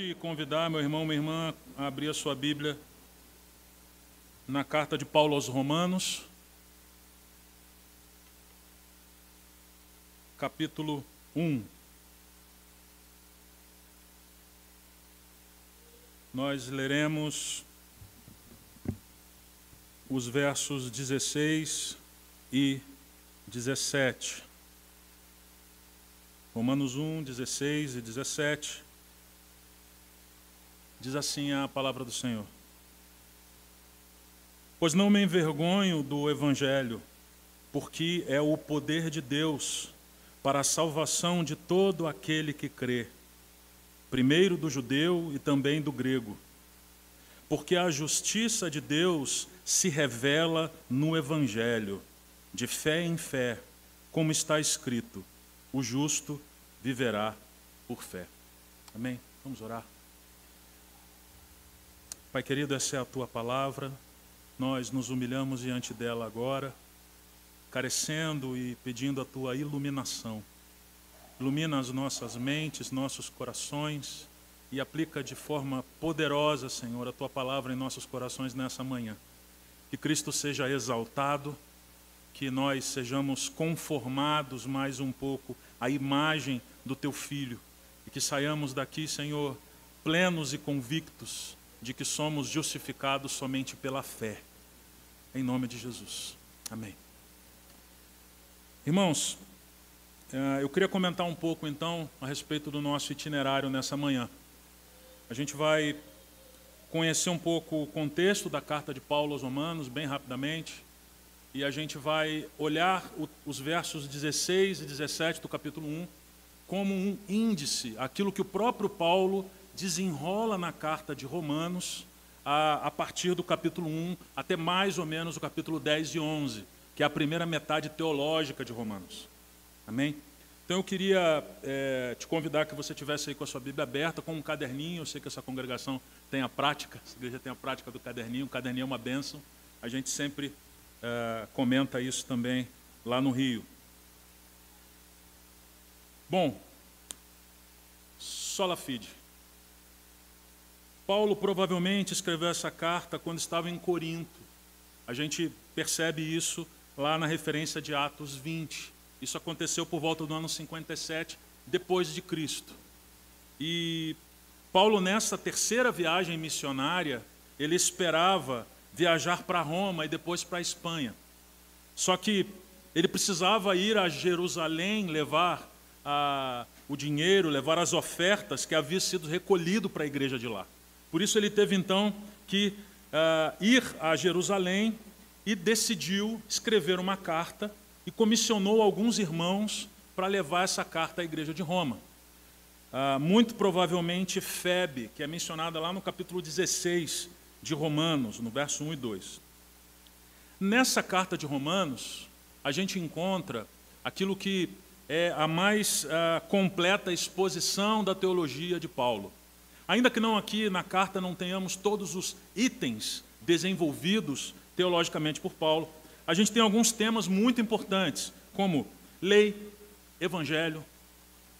te convidar, meu irmão, minha irmã, a abrir a sua Bíblia na carta de Paulo aos Romanos, capítulo 1. Nós leremos os versos 16 e 17. Romanos 1, 16 e 17. Diz assim a palavra do Senhor: Pois não me envergonho do Evangelho, porque é o poder de Deus para a salvação de todo aquele que crê, primeiro do judeu e também do grego. Porque a justiça de Deus se revela no Evangelho, de fé em fé, como está escrito o justo viverá por fé. Amém? Vamos orar. Pai querido, essa é a tua palavra. Nós nos humilhamos diante dela agora, carecendo e pedindo a tua iluminação. Ilumina as nossas mentes, nossos corações e aplica de forma poderosa, Senhor, a tua palavra em nossos corações nessa manhã. Que Cristo seja exaltado que nós sejamos conformados mais um pouco à imagem do teu filho e que saiamos daqui, Senhor, plenos e convictos de que somos justificados somente pela fé. Em nome de Jesus. Amém. Irmãos, eh, eu queria comentar um pouco então a respeito do nosso itinerário nessa manhã. A gente vai conhecer um pouco o contexto da carta de Paulo aos Romanos, bem rapidamente e a gente vai olhar os versos 16 e 17 do capítulo 1 como um índice, aquilo que o próprio Paulo desenrola na carta de Romanos, a, a partir do capítulo 1 até mais ou menos o capítulo 10 e 11, que é a primeira metade teológica de Romanos. Amém? Então eu queria é, te convidar que você tivesse aí com a sua Bíblia aberta, com um caderninho. Eu sei que essa congregação tem a prática, essa igreja tem a prática do caderninho. O caderninho é uma bênção. A gente sempre é, comenta isso também lá no Rio. Bom, sola fide. Paulo provavelmente escreveu essa carta quando estava em Corinto. A gente percebe isso lá na referência de Atos 20. Isso aconteceu por volta do ano 57 depois de Cristo. E Paulo nessa terceira viagem missionária, ele esperava viajar para Roma e depois para a Espanha. Só que ele precisava ir a Jerusalém levar a, o dinheiro, levar as ofertas que havia sido recolhido para a igreja de lá. Por isso ele teve então que uh, ir a Jerusalém e decidiu escrever uma carta e comissionou alguns irmãos para levar essa carta à igreja de Roma. Uh, muito provavelmente Febe, que é mencionada lá no capítulo 16 de Romanos, no verso 1 e 2. Nessa carta de Romanos, a gente encontra aquilo que é a mais uh, completa exposição da teologia de Paulo. Ainda que não aqui na carta não tenhamos todos os itens desenvolvidos teologicamente por Paulo, a gente tem alguns temas muito importantes, como lei, evangelho,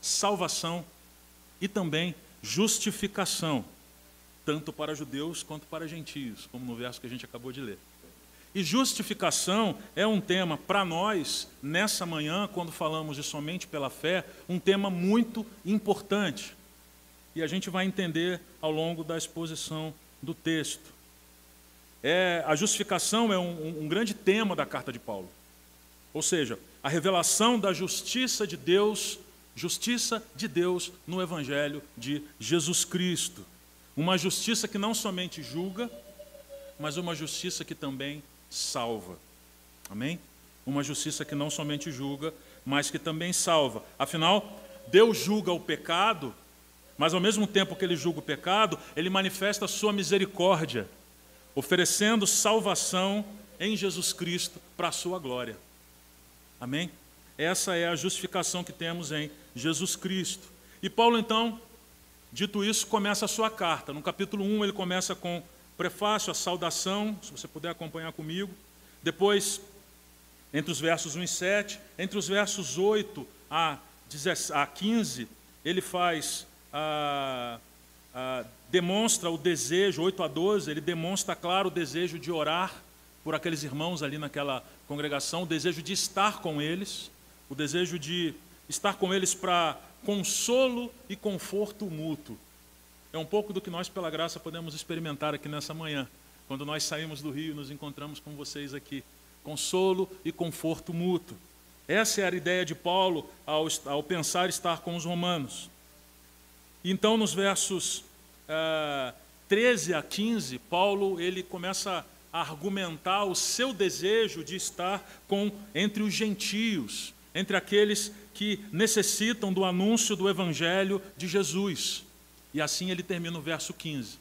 salvação e também justificação tanto para judeus quanto para gentios, como no verso que a gente acabou de ler. E justificação é um tema para nós, nessa manhã, quando falamos de somente pela fé, um tema muito importante. E a gente vai entender ao longo da exposição do texto. É, a justificação é um, um grande tema da carta de Paulo. Ou seja, a revelação da justiça de Deus, justiça de Deus no Evangelho de Jesus Cristo. Uma justiça que não somente julga, mas uma justiça que também salva. Amém? Uma justiça que não somente julga, mas que também salva. Afinal, Deus julga o pecado, mas ao mesmo tempo que ele julga o pecado, ele manifesta a sua misericórdia, oferecendo salvação em Jesus Cristo para a sua glória. Amém? Essa é a justificação que temos em Jesus Cristo. E Paulo então Dito isso, começa a sua carta. No capítulo 1, ele começa com prefácio, a saudação, se você puder acompanhar comigo. Depois, entre os versos 1 e 7, entre os versos 8 a 15, ele faz a, ah, demonstra o desejo, 8 a 12, ele demonstra, claro, o desejo de orar por aqueles irmãos ali naquela congregação, o desejo de estar com eles, o desejo de estar com eles para consolo e conforto mútuo. É um pouco do que nós, pela graça, podemos experimentar aqui nessa manhã, quando nós saímos do Rio e nos encontramos com vocês aqui. Consolo e conforto mútuo. Essa era a ideia de Paulo ao, ao pensar estar com os romanos. Então, nos versos uh, eh, 13 a 15, Paulo ele começa a argumentar o seu desejo de estar com entre os gentios, entre aqueles que necessitam do anúncio do evangelho de Jesus. E assim ele termina o verso 15.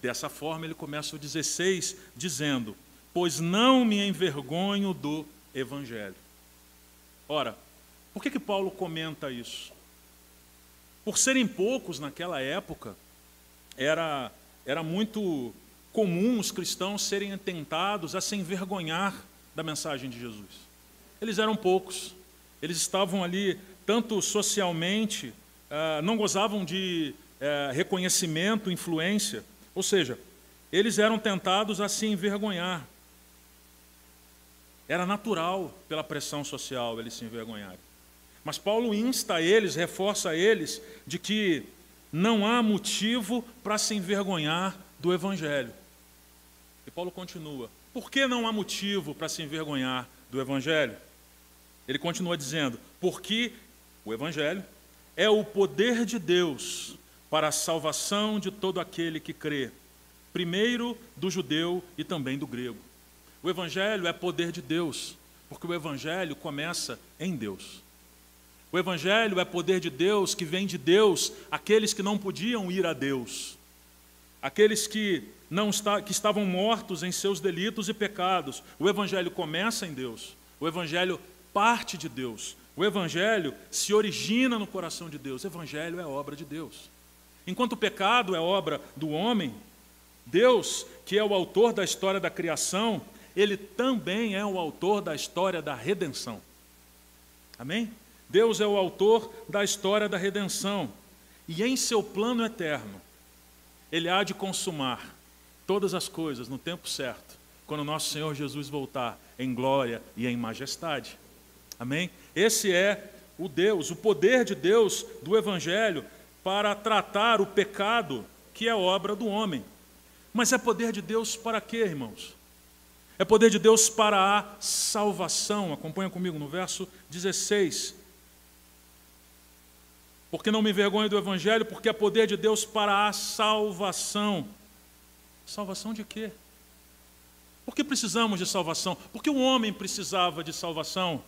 Dessa forma ele começa o 16 dizendo: "Pois não me envergonho do evangelho". Ora, por que que Paulo comenta isso? Por serem poucos naquela época, era, era muito comum os cristãos serem tentados a se envergonhar da mensagem de Jesus. Eles eram poucos, eles estavam ali tanto socialmente, ah, não gozavam de eh, reconhecimento, influência, ou seja, eles eram tentados a se envergonhar. Era natural, pela pressão social, eles se envergonharem. Mas Paulo insta eles, reforça eles, de que não há motivo para se envergonhar do Evangelho. E Paulo continua: por que não há motivo para se envergonhar do Evangelho? Ele continua dizendo: porque o Evangelho é o poder de Deus para a salvação de todo aquele que crê, primeiro do judeu e também do grego. O Evangelho é poder de Deus, porque o Evangelho começa em Deus. O Evangelho é poder de Deus que vem de Deus, aqueles que não podiam ir a Deus, aqueles que, não está, que estavam mortos em seus delitos e pecados. O Evangelho começa em Deus, o Evangelho parte de Deus, o Evangelho se origina no coração de Deus. O Evangelho é obra de Deus. Enquanto o pecado é obra do homem, Deus, que é o autor da história da criação, ele também é o autor da história da redenção. Amém? Deus é o autor da história da redenção. E em seu plano eterno, Ele há de consumar todas as coisas no tempo certo, quando nosso Senhor Jesus voltar em glória e em majestade. Amém? Esse é o Deus, o poder de Deus do Evangelho para tratar o pecado que é obra do homem. Mas é poder de Deus para quê, irmãos? É poder de Deus para a salvação. Acompanha comigo no verso 16 porque não me envergonho do Evangelho, porque é poder de Deus para a salvação. Salvação de quê? Por que precisamos de salvação? Porque o homem precisava de salvação.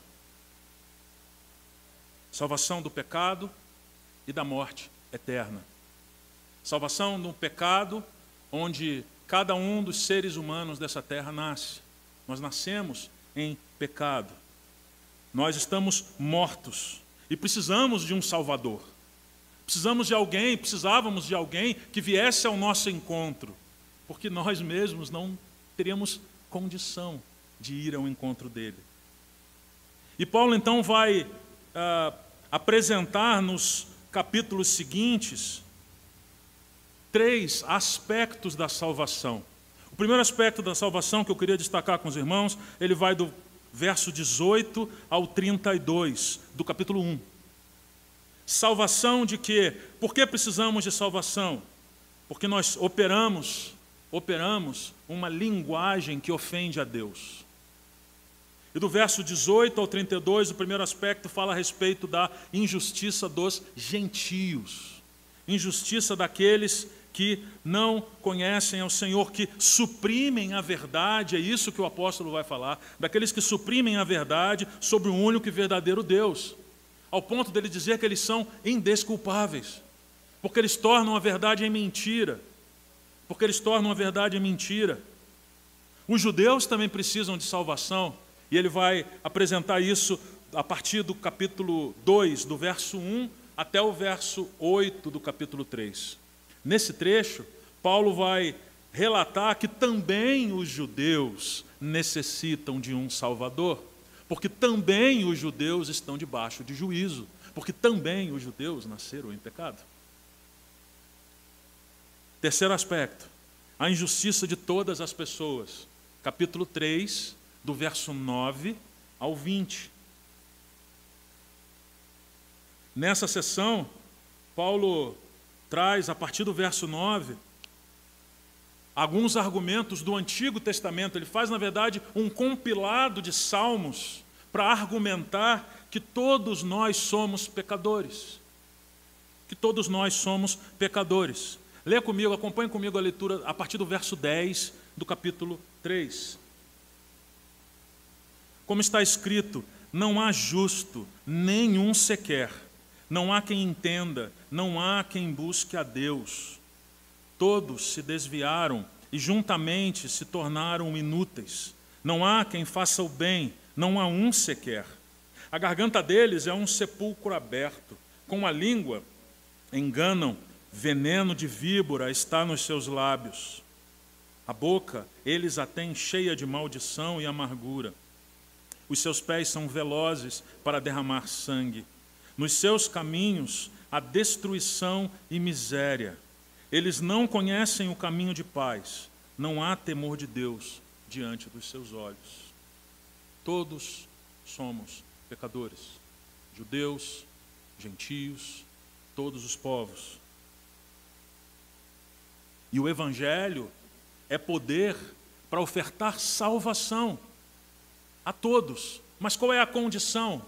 Salvação do pecado e da morte eterna. Salvação do pecado, onde cada um dos seres humanos dessa terra nasce. Nós nascemos em pecado. Nós estamos mortos e precisamos de um Salvador. Precisamos de alguém, precisávamos de alguém que viesse ao nosso encontro, porque nós mesmos não teríamos condição de ir ao encontro dele. E Paulo então vai ah, apresentar nos capítulos seguintes três aspectos da salvação. O primeiro aspecto da salvação que eu queria destacar com os irmãos, ele vai do verso 18 ao 32 do capítulo 1. Salvação de quê? Por que precisamos de salvação? Porque nós operamos, operamos uma linguagem que ofende a Deus. E do verso 18 ao 32, o primeiro aspecto fala a respeito da injustiça dos gentios. Injustiça daqueles que não conhecem ao Senhor, que suprimem a verdade, é isso que o apóstolo vai falar, daqueles que suprimem a verdade sobre o único e verdadeiro Deus ao ponto dele dizer que eles são indesculpáveis, porque eles tornam a verdade em mentira, porque eles tornam a verdade em mentira. Os judeus também precisam de salvação, e ele vai apresentar isso a partir do capítulo 2, do verso 1 até o verso 8 do capítulo 3. Nesse trecho, Paulo vai relatar que também os judeus necessitam de um Salvador porque também os judeus estão debaixo de juízo, porque também os judeus nasceram em pecado. Terceiro aspecto, a injustiça de todas as pessoas. Capítulo 3, do verso 9 ao 20. Nessa sessão, Paulo traz, a partir do verso 9, alguns argumentos do Antigo Testamento. Ele faz, na verdade, um compilado de salmos para argumentar que todos nós somos pecadores. Que todos nós somos pecadores. Leia comigo, acompanhe comigo a leitura a partir do verso 10 do capítulo 3. Como está escrito, não há justo, nenhum sequer. Não há quem entenda, não há quem busque a Deus. Todos se desviaram e juntamente se tornaram inúteis. Não há quem faça o bem, não há um sequer. A garganta deles é um sepulcro aberto. Com a língua enganam, veneno de víbora está nos seus lábios. A boca eles a têm cheia de maldição e amargura. Os seus pés são velozes para derramar sangue. Nos seus caminhos há destruição e miséria. Eles não conhecem o caminho de paz. Não há temor de Deus diante dos seus olhos. Todos somos pecadores, judeus, gentios, todos os povos. E o Evangelho é poder para ofertar salvação a todos. Mas qual é a condição?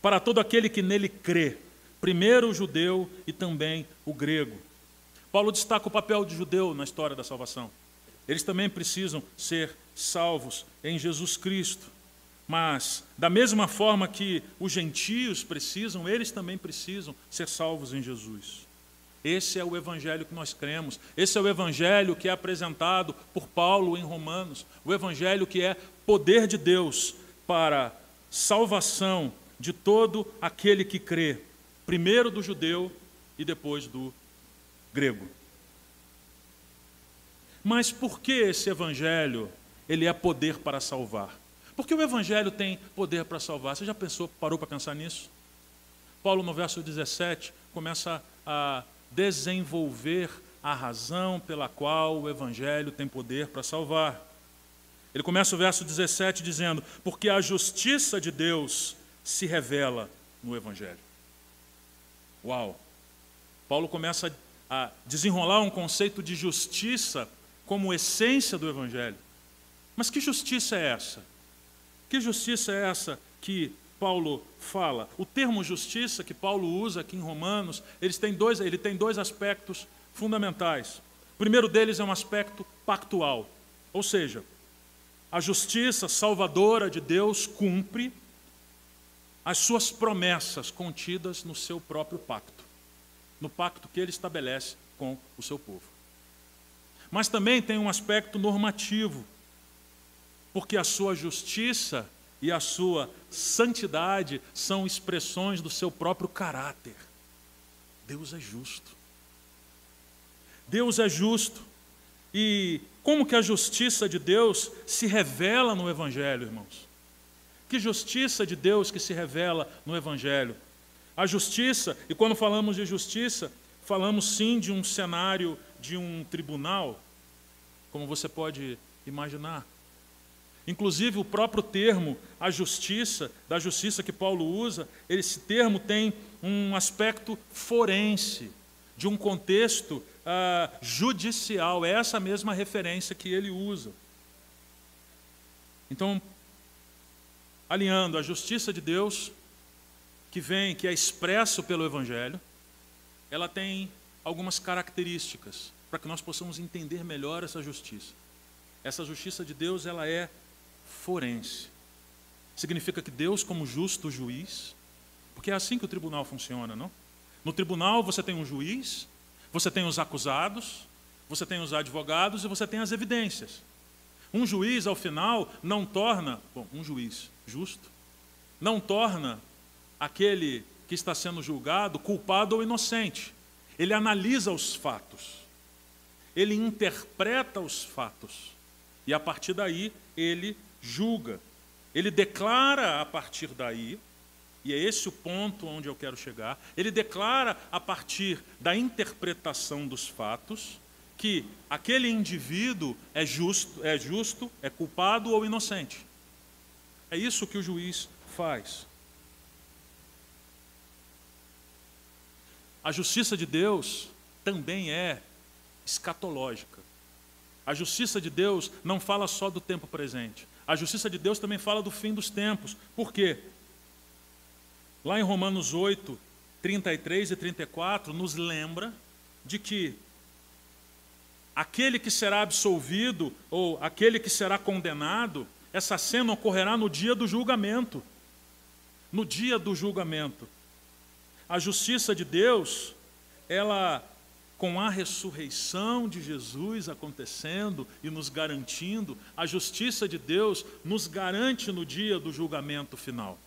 Para todo aquele que nele crê, primeiro o judeu e também o grego. Paulo destaca o papel de judeu na história da salvação. Eles também precisam ser salvos em Jesus Cristo. Mas, da mesma forma que os gentios precisam, eles também precisam ser salvos em Jesus. Esse é o evangelho que nós cremos. Esse é o evangelho que é apresentado por Paulo em Romanos. O evangelho que é poder de Deus para salvação de todo aquele que crê, primeiro do judeu e depois do grego. Mas por que esse evangelho ele é poder para salvar? Porque o evangelho tem poder para salvar. Você já pensou, parou para pensar nisso? Paulo no verso 17 começa a desenvolver a razão pela qual o evangelho tem poder para salvar. Ele começa o verso 17 dizendo: "Porque a justiça de Deus se revela no evangelho". Uau. Paulo começa a desenrolar um conceito de justiça como essência do Evangelho. Mas que justiça é essa? Que justiça é essa que Paulo fala? O termo justiça que Paulo usa aqui em Romanos, eles têm dois, ele tem dois aspectos fundamentais. O primeiro deles é um aspecto pactual, ou seja, a justiça salvadora de Deus cumpre as suas promessas contidas no seu próprio pacto, no pacto que ele estabelece com o seu povo. Mas também tem um aspecto normativo, porque a sua justiça e a sua santidade são expressões do seu próprio caráter. Deus é justo. Deus é justo. E como que a justiça de Deus se revela no Evangelho, irmãos? Que justiça de Deus que se revela no Evangelho? A justiça, e quando falamos de justiça, falamos sim de um cenário de um tribunal, como você pode imaginar. Inclusive, o próprio termo, a justiça, da justiça que Paulo usa, esse termo tem um aspecto forense, de um contexto ah, judicial. É essa mesma referência que ele usa. Então, alinhando a justiça de Deus, que vem, que é expresso pelo Evangelho, ela tem algumas características para que nós possamos entender melhor essa justiça. Essa justiça de Deus, ela é forense. Significa que Deus, como justo juiz, porque é assim que o tribunal funciona, não? No tribunal você tem um juiz, você tem os acusados, você tem os advogados e você tem as evidências. Um juiz, ao final, não torna, bom, um juiz justo, não torna aquele que está sendo julgado culpado ou inocente. Ele analisa os fatos, ele interpreta os fatos e a partir daí ele julga. Ele declara a partir daí, e é esse o ponto onde eu quero chegar, ele declara a partir da interpretação dos fatos que aquele indivíduo é justo, é justo, é culpado ou inocente. É isso que o juiz faz. A justiça de Deus também é escatológica. A justiça de Deus não fala só do tempo presente. A justiça de Deus também fala do fim dos tempos. Por quê? Lá em Romanos 8, 33 e 34, nos lembra de que aquele que será absolvido ou aquele que será condenado, essa cena ocorrerá no dia do julgamento. No dia do julgamento. A justiça de Deus, ela com a ressurreição de Jesus acontecendo e nos garantindo, a justiça de Deus nos garante no dia do julgamento final.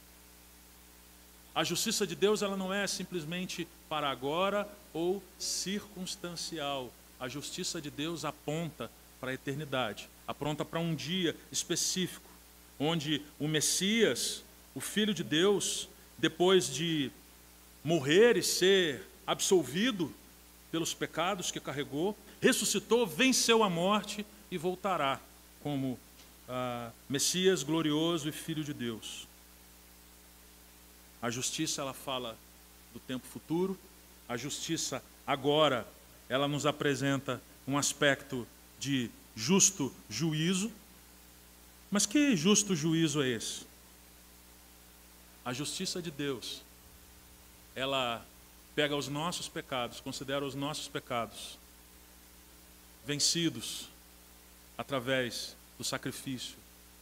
A justiça de Deus ela não é simplesmente para agora ou circunstancial. A justiça de Deus aponta para a eternidade, aponta para um dia específico, onde o Messias, o Filho de Deus, depois de morrer e ser absolvido pelos pecados que carregou, ressuscitou, venceu a morte e voltará como ah, Messias glorioso e Filho de Deus. A justiça ela fala do tempo futuro, a justiça agora ela nos apresenta um aspecto de justo juízo. Mas que justo juízo é esse? A justiça de Deus, ela pega os nossos pecados, considera os nossos pecados vencidos através do sacrifício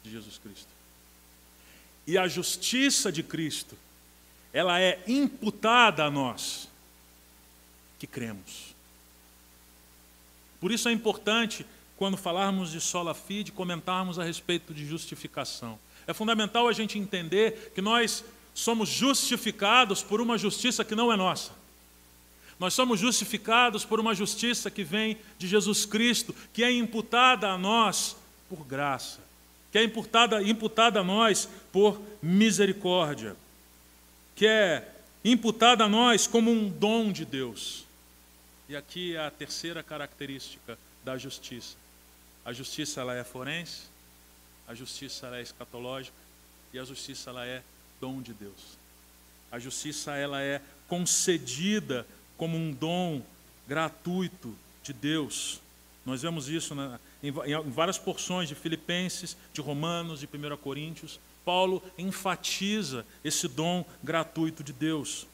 de Jesus Cristo. E a justiça de Cristo ela é imputada a nós que cremos. Por isso é importante, quando falarmos de sola fide, comentarmos a respeito de justificação. É fundamental a gente entender que nós somos justificados por uma justiça que não é nossa. Nós somos justificados por uma justiça que vem de Jesus Cristo, que é imputada a nós por graça, que é imputada, imputada a nós por misericórdia que é imputada a nós como um dom de Deus. E aqui é a terceira característica da justiça. A justiça ela é forense, a justiça ela é escatológica e a justiça ela é dom de Deus. A justiça ela é concedida como um dom gratuito de Deus. Nós vemos isso na, em, em várias porções de Filipenses, de Romanos, de 1 Coríntios. Paulo enfatiza esse dom gratuito de Deus.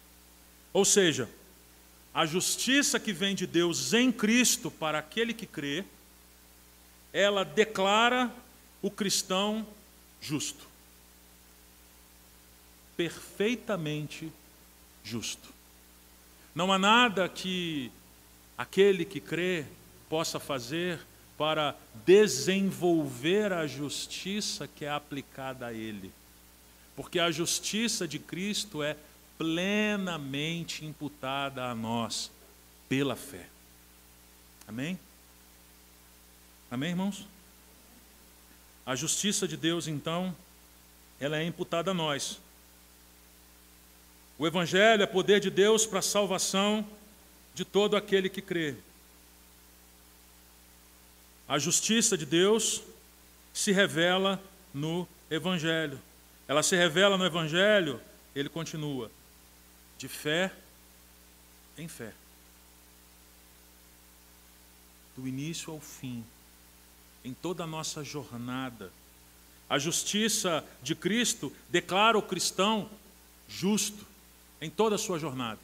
Ou seja, a justiça que vem de Deus em Cristo para aquele que crê, ela declara o cristão justo. Perfeitamente justo. Não há nada que aquele que crê possa fazer para desenvolver a justiça que é aplicada a ele. Porque a justiça de Cristo é plenamente imputada a nós pela fé. Amém? Amém, irmãos? A justiça de Deus, então, ela é imputada a nós. O Evangelho é poder de Deus para a salvação de todo aquele que crê. A justiça de Deus se revela no Evangelho. Ela se revela no Evangelho, ele continua, de fé em fé. Do início ao fim, em toda a nossa jornada. A justiça de Cristo declara o cristão justo em toda a sua jornada.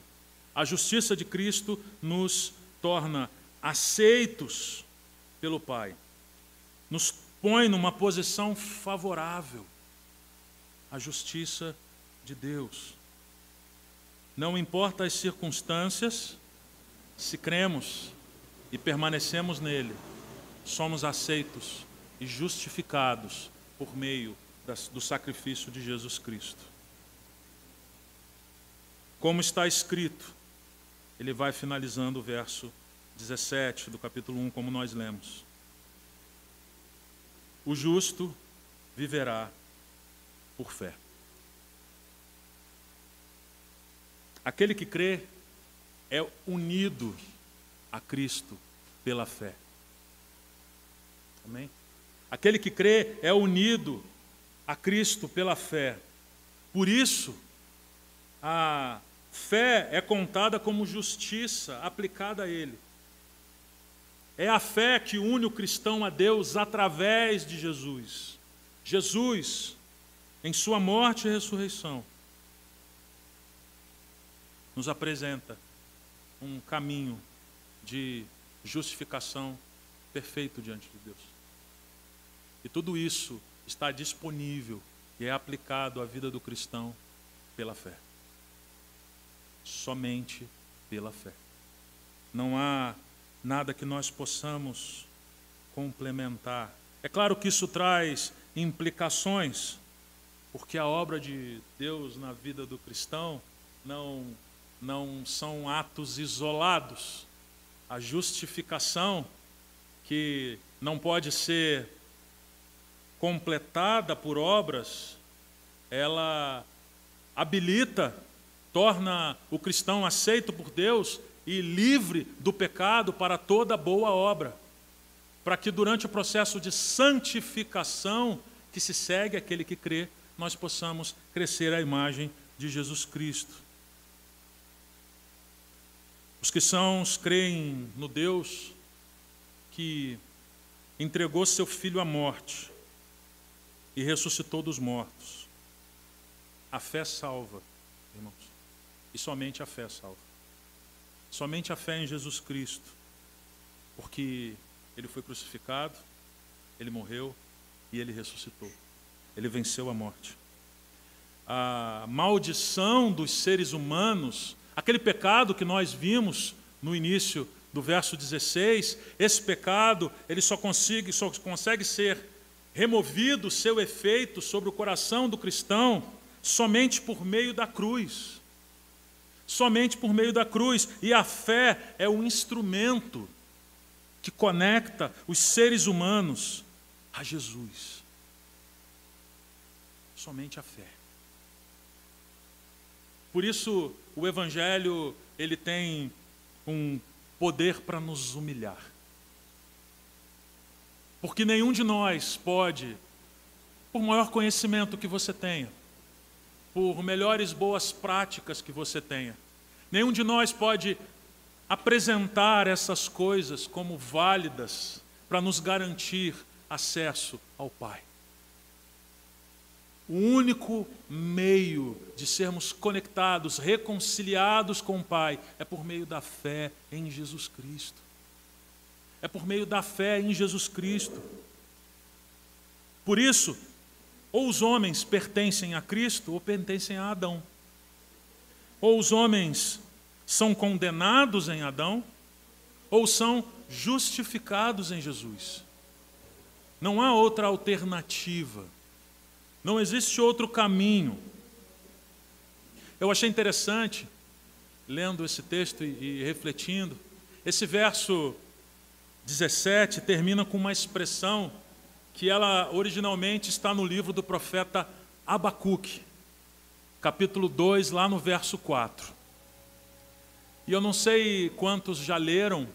A justiça de Cristo nos torna aceitos pelo Pai, nos põe numa posição favorável à justiça de Deus. Não importa as circunstâncias, se cremos e permanecemos nele, somos aceitos e justificados por meio do sacrifício de Jesus Cristo. Como está escrito, ele vai finalizando o verso 17 do capítulo 1, como nós lemos. O justo viverá por fé. Aquele que crê é unido a Cristo pela fé. Amém? Aquele que crê é unido a Cristo pela fé. Por isso, a fé é contada como justiça aplicada a Ele. É a fé que une o cristão a Deus através de Jesus. Jesus, em Sua morte e ressurreição, nos apresenta um caminho de justificação perfeito diante de Deus. E tudo isso está disponível e é aplicado à vida do cristão pela fé. Somente pela fé. Não há nada que nós possamos complementar. É claro que isso traz implicações, porque a obra de Deus na vida do cristão não, não são atos isolados. A justificação, que não pode ser completada por obras, ela habilita, torna o cristão aceito por Deus e livre do pecado para toda boa obra, para que durante o processo de santificação que se segue aquele que crê, nós possamos crescer à imagem de Jesus Cristo. Os cristãos creem no Deus que entregou seu filho à morte e ressuscitou dos mortos. A fé salva, irmãos, e somente a fé salva. Somente a fé em Jesus Cristo, porque ele foi crucificado, ele morreu e ele ressuscitou. Ele venceu a morte. A maldição dos seres humanos, aquele pecado que nós vimos no início do verso 16, esse pecado, ele só consegue, só consegue ser removido seu efeito sobre o coração do cristão somente por meio da cruz somente por meio da cruz. E a fé é o instrumento que conecta os seres humanos a Jesus. Somente a fé. Por isso, o Evangelho ele tem um poder para nos humilhar. Porque nenhum de nós pode, por maior conhecimento que você tenha, por melhores boas práticas que você tenha. Nenhum de nós pode apresentar essas coisas como válidas para nos garantir acesso ao Pai. O único meio de sermos conectados, reconciliados com o Pai, é por meio da fé em Jesus Cristo. É por meio da fé em Jesus Cristo. Por isso, ou os homens pertencem a Cristo ou pertencem a Adão. Ou os homens são condenados em Adão, ou são justificados em Jesus. Não há outra alternativa. Não existe outro caminho. Eu achei interessante, lendo esse texto e, e refletindo, esse verso 17 termina com uma expressão que ela originalmente está no livro do profeta Abacuque, capítulo 2, lá no verso 4. E eu não sei quantos já leram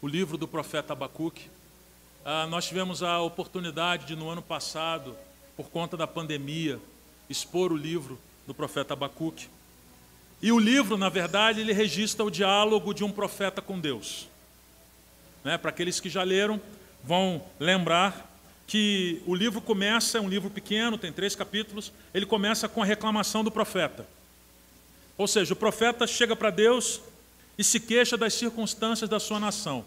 o livro do profeta Abacuque. Ah, nós tivemos a oportunidade de, no ano passado, por conta da pandemia, expor o livro do profeta Abacuque. E o livro, na verdade, ele registra o diálogo de um profeta com Deus. Né? Para aqueles que já leram, vão lembrar que o livro começa, é um livro pequeno, tem três capítulos, ele começa com a reclamação do profeta. Ou seja, o profeta chega para Deus e se queixa das circunstâncias da sua nação.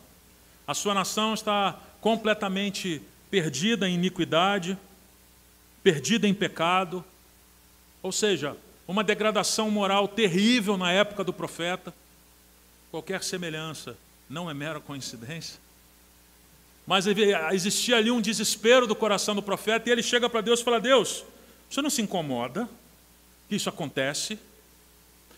A sua nação está completamente perdida em iniquidade, perdida em pecado, ou seja, uma degradação moral terrível na época do profeta. Qualquer semelhança não é mera coincidência. Mas existia ali um desespero do coração do profeta e ele chega para Deus e fala: Deus, você não se incomoda que isso acontece?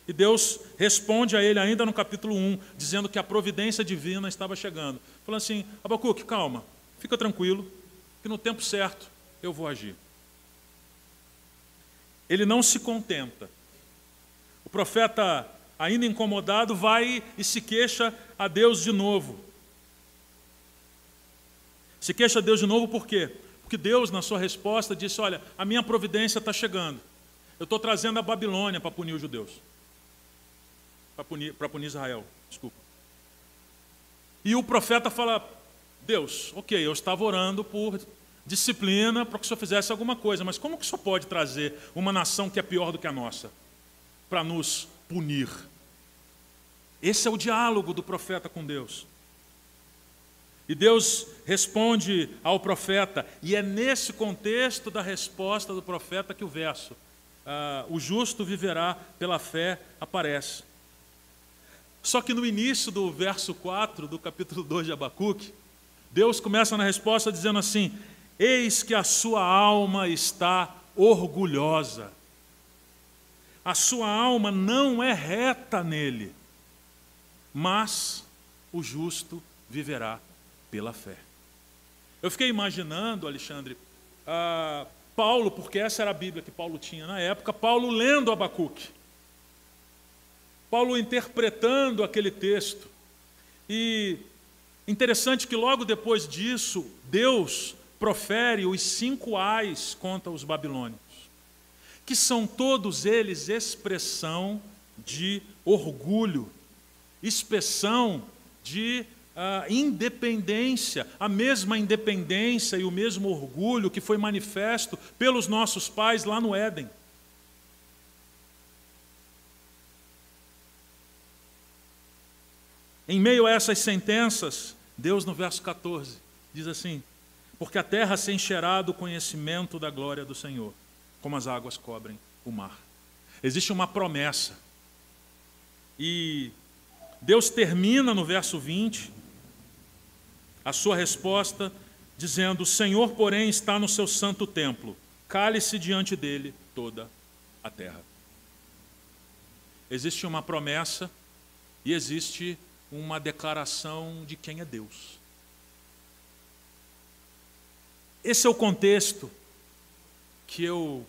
E Deus responde a ele ainda no capítulo 1, dizendo que a providência divina estava chegando. Falando assim: Abacuque, calma, fica tranquilo, que no tempo certo eu vou agir. Ele não se contenta. O profeta, ainda incomodado, vai e se queixa a Deus de novo. Se queixa Deus de novo por quê? Porque Deus, na sua resposta, disse: Olha, a minha providência está chegando. Eu estou trazendo a Babilônia para punir os judeus. Para punir, punir Israel, desculpa. E o profeta fala: Deus, ok, eu estava orando por disciplina para que o senhor fizesse alguma coisa, mas como que o senhor pode trazer uma nação que é pior do que a nossa para nos punir? Esse é o diálogo do profeta com Deus. E Deus responde ao profeta, e é nesse contexto da resposta do profeta que o verso, ah, o justo viverá pela fé, aparece. Só que no início do verso 4 do capítulo 2 de Abacuque, Deus começa na resposta dizendo assim: Eis que a sua alma está orgulhosa, a sua alma não é reta nele, mas o justo viverá pela fé. Eu fiquei imaginando, Alexandre, ah, Paulo, porque essa era a Bíblia que Paulo tinha na época, Paulo lendo Abacuque. Paulo interpretando aquele texto. E interessante que logo depois disso, Deus profere os cinco ais contra os babilônios, que são todos eles expressão de orgulho, expressão de a independência, a mesma independência e o mesmo orgulho que foi manifesto pelos nossos pais lá no Éden. Em meio a essas sentenças, Deus, no verso 14, diz assim: Porque a terra se encherá do conhecimento da glória do Senhor, como as águas cobrem o mar. Existe uma promessa. E Deus termina no verso 20 a sua resposta, dizendo: O Senhor, porém, está no seu santo templo, cale-se diante dele toda a terra. Existe uma promessa e existe uma declaração de quem é Deus. Esse é o contexto que eu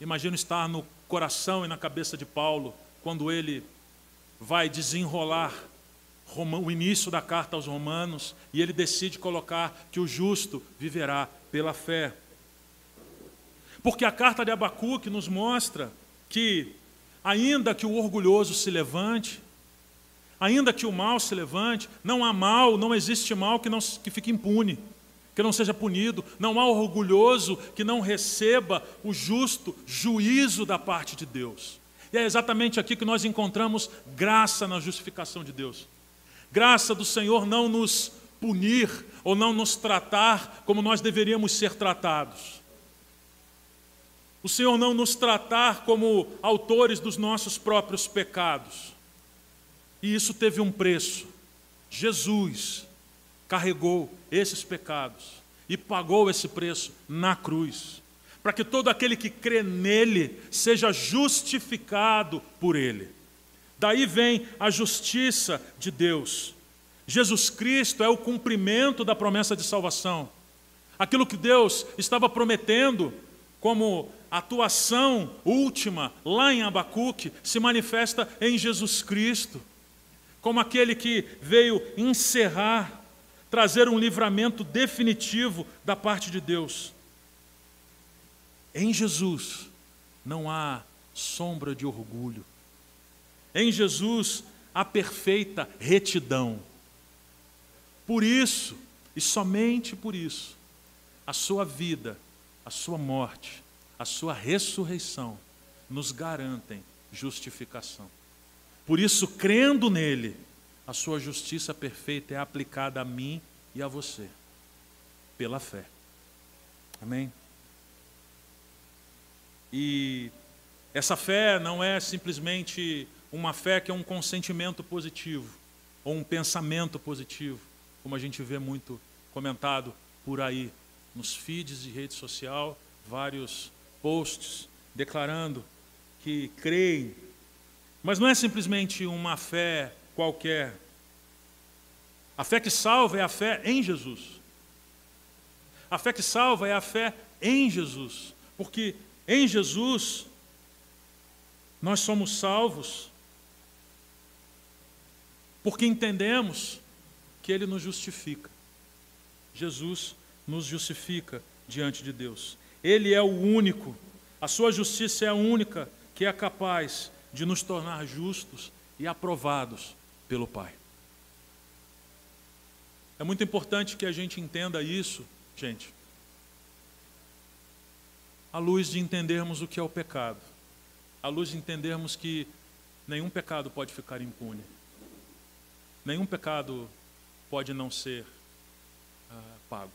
imagino estar no coração e na cabeça de Paulo quando ele vai desenrolar o início da carta aos Romanos e ele decide colocar que o justo viverá pela fé. Porque a carta de Abacuque nos mostra que, ainda que o orgulhoso se levante, ainda que o mal se levante, não há mal, não existe mal que, não, que fique impune, que não seja punido, não há orgulhoso que não receba o justo juízo da parte de Deus. E é exatamente aqui que nós encontramos graça na justificação de Deus. Graça do Senhor não nos punir ou não nos tratar como nós deveríamos ser tratados. O Senhor não nos tratar como autores dos nossos próprios pecados. E isso teve um preço. Jesus carregou esses pecados e pagou esse preço na cruz, para que todo aquele que crê nele seja justificado por ele. Daí vem a justiça de Deus. Jesus Cristo é o cumprimento da promessa de salvação. Aquilo que Deus estava prometendo como atuação última lá em Abacuque se manifesta em Jesus Cristo, como aquele que veio encerrar, trazer um livramento definitivo da parte de Deus. Em Jesus não há sombra de orgulho. Em Jesus há perfeita retidão. Por isso, e somente por isso, a sua vida, a sua morte, a sua ressurreição nos garantem justificação. Por isso, crendo nele, a sua justiça perfeita é aplicada a mim e a você, pela fé. Amém? E essa fé não é simplesmente uma fé que é um consentimento positivo, ou um pensamento positivo, como a gente vê muito comentado por aí, nos feeds de rede social, vários posts declarando que creem. Mas não é simplesmente uma fé qualquer. A fé que salva é a fé em Jesus. A fé que salva é a fé em Jesus. Porque em Jesus nós somos salvos porque entendemos que Ele nos justifica. Jesus nos justifica diante de Deus. Ele é o único, a sua justiça é a única que é capaz de nos tornar justos e aprovados pelo Pai. É muito importante que a gente entenda isso, gente, à luz de entendermos o que é o pecado, à luz de entendermos que nenhum pecado pode ficar impune, nenhum pecado pode não ser ah, pago.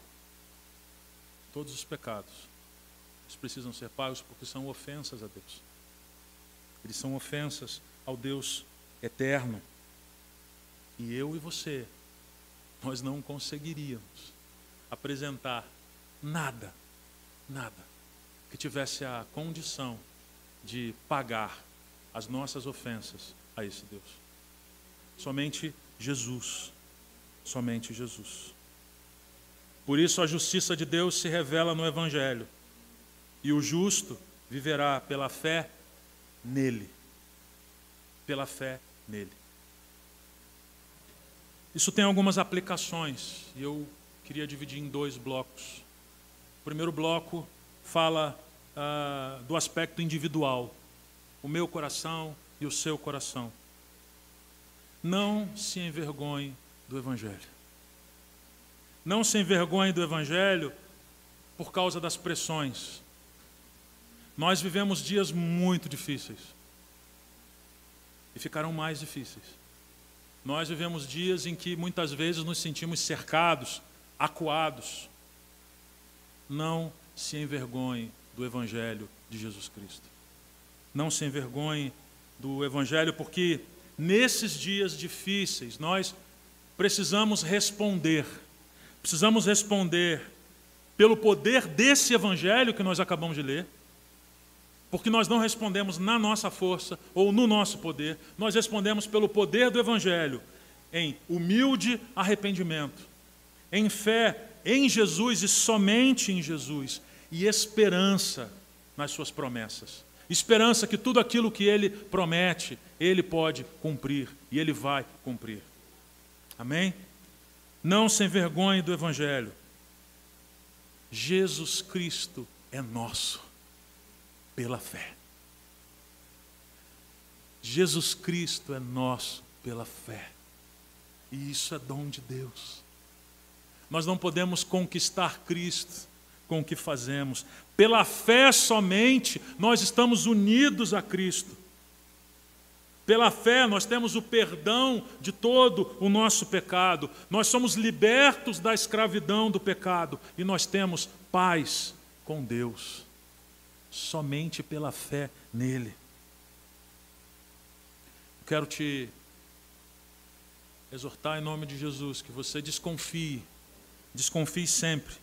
Todos os pecados eles precisam ser pagos porque são ofensas a Deus. Eles são ofensas ao Deus eterno. E eu e você, nós não conseguiríamos apresentar nada, nada, que tivesse a condição de pagar as nossas ofensas a esse Deus. Somente Jesus. Somente Jesus. Por isso a justiça de Deus se revela no Evangelho. E o justo viverá pela fé nele. Pela fé nele. Isso tem algumas aplicações e eu queria dividir em dois blocos. O primeiro bloco fala ah, do aspecto individual, o meu coração e o seu coração. Não se envergonhe do Evangelho. Não se envergonhe do Evangelho por causa das pressões. Nós vivemos dias muito difíceis e ficarão mais difíceis. Nós vivemos dias em que muitas vezes nos sentimos cercados, acuados. Não se envergonhe do Evangelho de Jesus Cristo. Não se envergonhe do Evangelho, porque nesses dias difíceis nós precisamos responder. Precisamos responder pelo poder desse Evangelho que nós acabamos de ler porque nós não respondemos na nossa força ou no nosso poder, nós respondemos pelo poder do Evangelho, em humilde arrependimento, em fé em Jesus e somente em Jesus, e esperança nas Suas promessas. Esperança que tudo aquilo que Ele promete, Ele pode cumprir e Ele vai cumprir. Amém? Não sem vergonha do Evangelho. Jesus Cristo é nosso pela fé. Jesus Cristo é nosso pela fé. E isso é dom de Deus. Nós não podemos conquistar Cristo com o que fazemos. Pela fé somente nós estamos unidos a Cristo. Pela fé nós temos o perdão de todo o nosso pecado. Nós somos libertos da escravidão do pecado e nós temos paz com Deus somente pela fé nele. Quero te exortar em nome de Jesus que você desconfie, desconfie sempre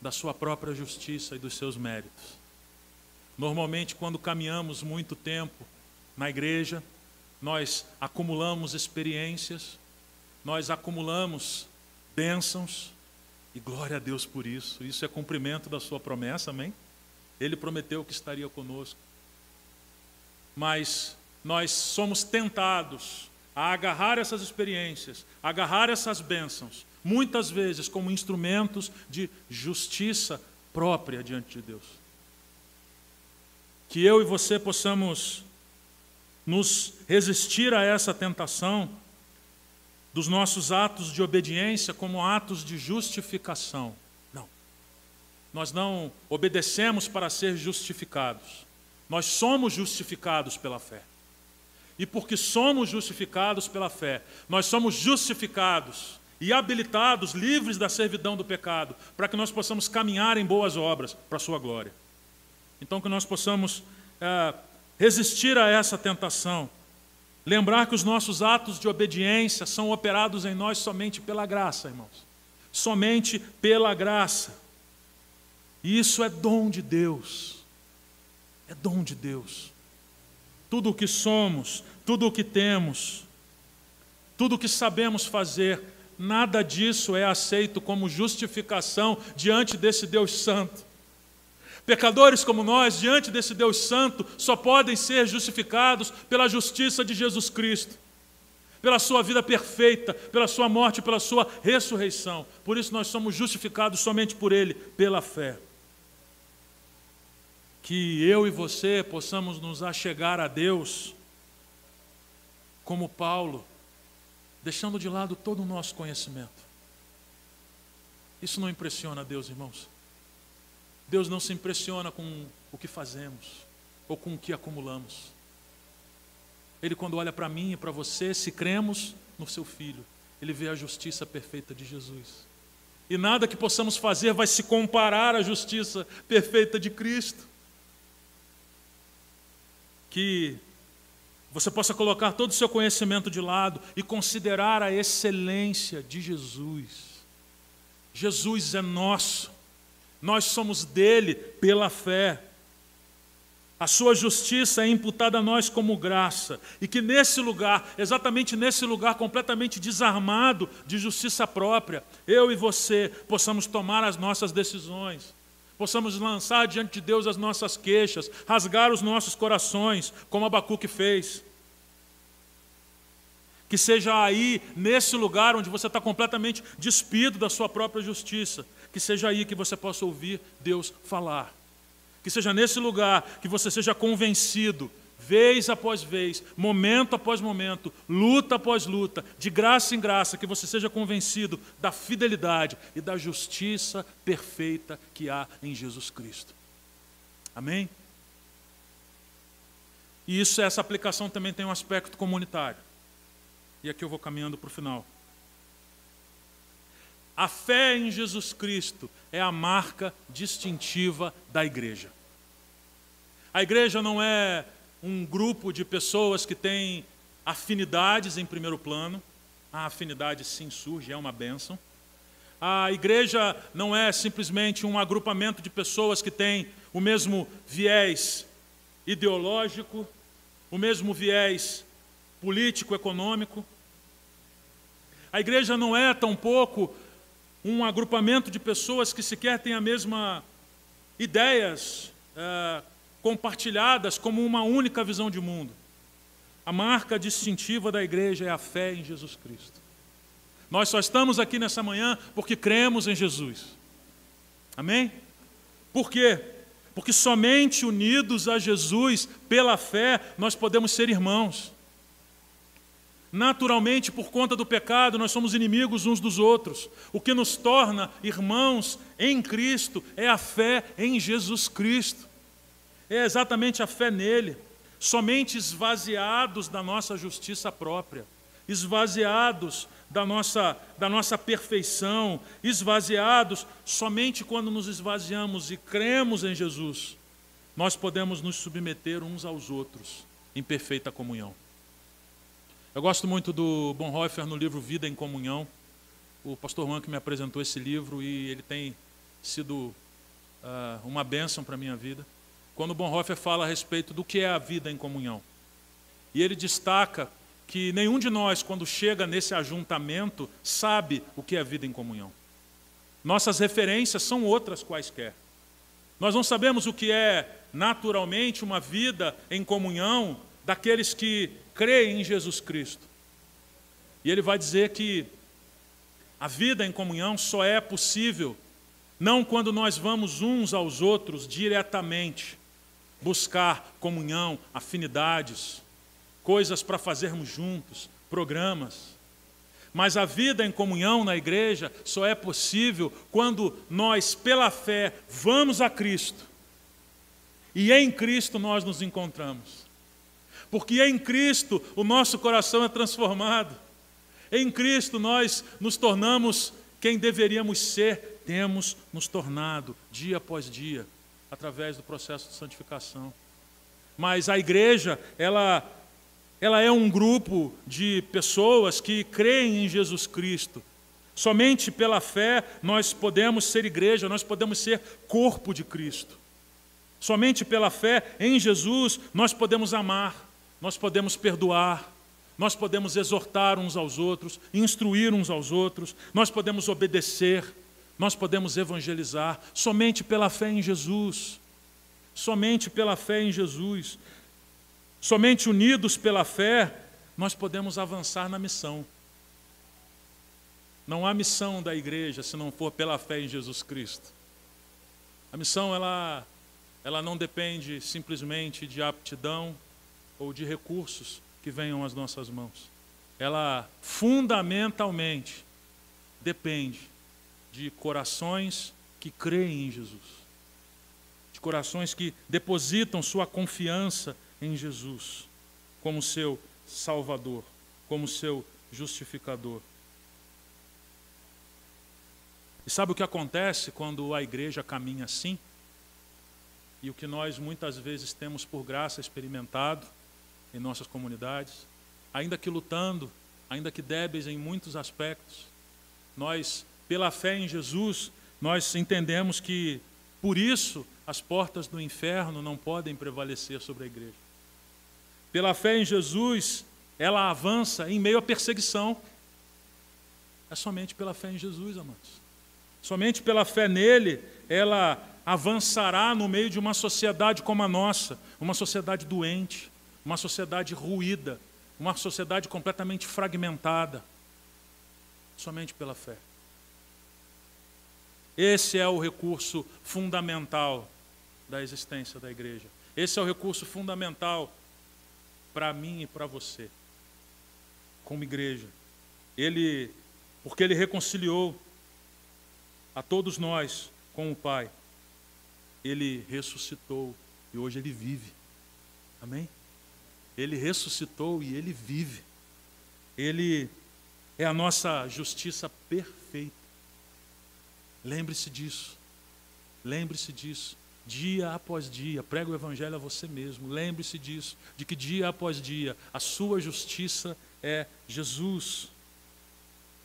da sua própria justiça e dos seus méritos. Normalmente, quando caminhamos muito tempo na igreja, nós acumulamos experiências, nós acumulamos bênçãos, e glória a Deus por isso. Isso é cumprimento da sua promessa, amém? Ele prometeu que estaria conosco. Mas nós somos tentados a agarrar essas experiências, a agarrar essas bênçãos, muitas vezes como instrumentos de justiça própria diante de Deus. Que eu e você possamos nos resistir a essa tentação dos nossos atos de obediência como atos de justificação. Nós não obedecemos para ser justificados. Nós somos justificados pela fé. E porque somos justificados pela fé, nós somos justificados e habilitados, livres da servidão do pecado, para que nós possamos caminhar em boas obras para a Sua glória. Então, que nós possamos é, resistir a essa tentação, lembrar que os nossos atos de obediência são operados em nós somente pela graça, irmãos. Somente pela graça. E isso é dom de Deus. É dom de Deus. Tudo o que somos, tudo o que temos, tudo o que sabemos fazer, nada disso é aceito como justificação diante desse Deus Santo. Pecadores como nós, diante desse Deus Santo, só podem ser justificados pela justiça de Jesus Cristo. pela sua vida perfeita, pela sua morte, pela sua ressurreição. Por isso nós somos justificados somente por Ele, pela fé. Que eu e você possamos nos achegar a Deus, como Paulo, deixando de lado todo o nosso conhecimento. Isso não impressiona Deus, irmãos. Deus não se impressiona com o que fazemos ou com o que acumulamos. Ele, quando olha para mim e para você, se cremos no seu Filho, ele vê a justiça perfeita de Jesus. E nada que possamos fazer vai se comparar à justiça perfeita de Cristo. Que você possa colocar todo o seu conhecimento de lado e considerar a excelência de Jesus. Jesus é nosso, nós somos dele pela fé. A sua justiça é imputada a nós como graça, e que nesse lugar, exatamente nesse lugar completamente desarmado de justiça própria, eu e você possamos tomar as nossas decisões, possamos lançar diante de Deus as nossas queixas, rasgar os nossos corações, como Abacuque fez. Que seja aí, nesse lugar onde você está completamente despido da sua própria justiça, que seja aí que você possa ouvir Deus falar. Que seja nesse lugar que você seja convencido, vez após vez, momento após momento, luta após luta, de graça em graça, que você seja convencido da fidelidade e da justiça perfeita que há em Jesus Cristo. Amém? E isso, essa aplicação também tem um aspecto comunitário. E aqui eu vou caminhando para o final. A fé em Jesus Cristo é a marca distintiva da igreja. A igreja não é um grupo de pessoas que tem afinidades em primeiro plano. A afinidade sim surge, é uma bênção. A igreja não é simplesmente um agrupamento de pessoas que têm o mesmo viés ideológico, o mesmo viés político, econômico. A igreja não é tampouco um agrupamento de pessoas que sequer têm a mesma ideias é, compartilhadas como uma única visão de mundo. A marca distintiva da igreja é a fé em Jesus Cristo. Nós só estamos aqui nessa manhã porque cremos em Jesus. Amém? Por quê? Porque somente unidos a Jesus pela fé nós podemos ser irmãos. Naturalmente, por conta do pecado, nós somos inimigos uns dos outros. O que nos torna irmãos em Cristo é a fé em Jesus Cristo. É exatamente a fé nele. Somente esvaziados da nossa justiça própria, esvaziados da nossa, da nossa perfeição, esvaziados, somente quando nos esvaziamos e cremos em Jesus, nós podemos nos submeter uns aos outros em perfeita comunhão. Eu gosto muito do Bonhoeffer no livro Vida em Comunhão. O pastor Juan que me apresentou esse livro e ele tem sido uh, uma bênção para a minha vida. Quando Bonhoeffer fala a respeito do que é a vida em comunhão. E ele destaca que nenhum de nós, quando chega nesse ajuntamento, sabe o que é a vida em comunhão. Nossas referências são outras quaisquer. Nós não sabemos o que é naturalmente uma vida em comunhão daqueles que creem em Jesus Cristo. E ele vai dizer que a vida em comunhão só é possível não quando nós vamos uns aos outros diretamente buscar comunhão, afinidades, coisas para fazermos juntos, programas. Mas a vida em comunhão na igreja só é possível quando nós, pela fé, vamos a Cristo. E em Cristo nós nos encontramos porque em Cristo o nosso coração é transformado. Em Cristo nós nos tornamos quem deveríamos ser, temos nos tornado dia após dia, através do processo de santificação. Mas a igreja, ela, ela é um grupo de pessoas que creem em Jesus Cristo. Somente pela fé nós podemos ser igreja, nós podemos ser corpo de Cristo. Somente pela fé em Jesus nós podemos amar nós podemos perdoar, nós podemos exortar uns aos outros, instruir uns aos outros, nós podemos obedecer, nós podemos evangelizar, somente pela fé em Jesus. Somente pela fé em Jesus. Somente unidos pela fé, nós podemos avançar na missão. Não há missão da igreja se não for pela fé em Jesus Cristo. A missão ela ela não depende simplesmente de aptidão ou de recursos que venham às nossas mãos. Ela fundamentalmente depende de corações que creem em Jesus, de corações que depositam sua confiança em Jesus como seu Salvador, como seu justificador. E sabe o que acontece quando a igreja caminha assim? E o que nós muitas vezes temos por graça experimentado em nossas comunidades, ainda que lutando, ainda que débeis em muitos aspectos, nós, pela fé em Jesus, nós entendemos que por isso as portas do inferno não podem prevalecer sobre a igreja. Pela fé em Jesus, ela avança em meio à perseguição. É somente pela fé em Jesus, amados. Somente pela fé nele, ela avançará no meio de uma sociedade como a nossa, uma sociedade doente, uma sociedade ruída, uma sociedade completamente fragmentada. Somente pela fé. Esse é o recurso fundamental da existência da igreja. Esse é o recurso fundamental para mim e para você, como igreja. Ele, porque ele reconciliou a todos nós com o Pai. Ele ressuscitou e hoje ele vive. Amém? Ele ressuscitou e ele vive. Ele é a nossa justiça perfeita. Lembre-se disso. Lembre-se disso. Dia após dia, prega o Evangelho a você mesmo. Lembre-se disso, de que dia após dia a sua justiça é Jesus.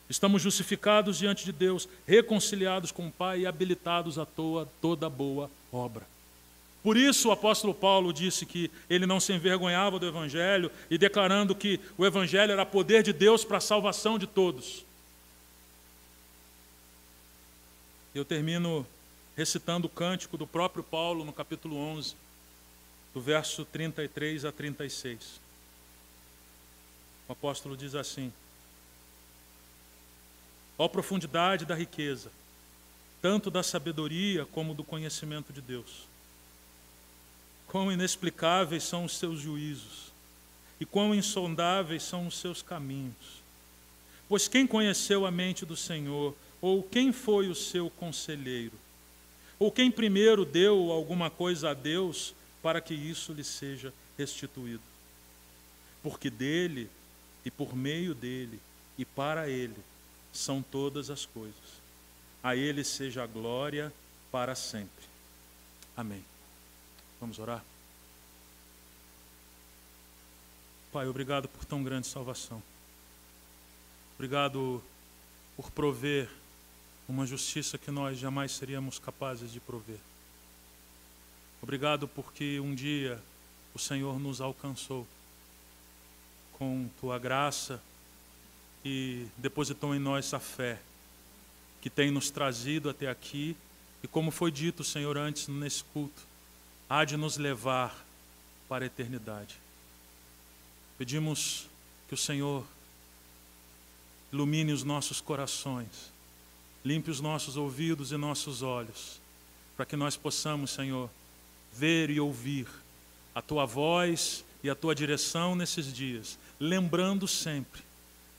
Estamos justificados diante de Deus, reconciliados com o Pai e habilitados a toa toda boa obra. Por isso o apóstolo Paulo disse que ele não se envergonhava do Evangelho e declarando que o Evangelho era poder de Deus para a salvação de todos. Eu termino recitando o cântico do próprio Paulo no capítulo 11, do verso 33 a 36. O apóstolo diz assim: Ó profundidade da riqueza, tanto da sabedoria como do conhecimento de Deus. Quão inexplicáveis são os seus juízos, e quão insondáveis são os seus caminhos. Pois quem conheceu a mente do Senhor, ou quem foi o seu conselheiro? Ou quem primeiro deu alguma coisa a Deus para que isso lhe seja restituído? Porque dele, e por meio dele, e para ele, são todas as coisas. A Ele seja a glória para sempre. Amém. Vamos orar? Pai, obrigado por tão grande salvação. Obrigado por prover uma justiça que nós jamais seríamos capazes de prover. Obrigado porque um dia o Senhor nos alcançou com tua graça e depositou em nós a fé que tem nos trazido até aqui e como foi dito, Senhor, antes nesse culto, há de nos levar para a eternidade. Pedimos que o Senhor ilumine os nossos corações, limpe os nossos ouvidos e nossos olhos, para que nós possamos, Senhor, ver e ouvir a tua voz e a tua direção nesses dias, lembrando sempre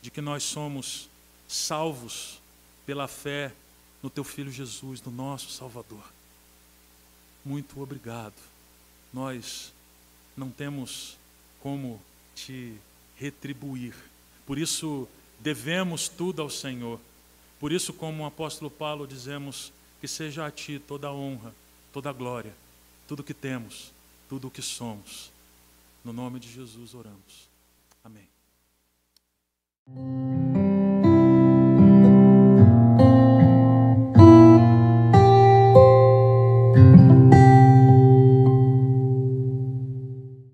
de que nós somos salvos pela fé no Teu Filho Jesus, no nosso Salvador muito obrigado. Nós não temos como te retribuir. Por isso, devemos tudo ao Senhor. Por isso, como o apóstolo Paulo, dizemos que seja a Ti toda a honra, toda a glória, tudo o que temos, tudo o que somos. No nome de Jesus oramos. Amém.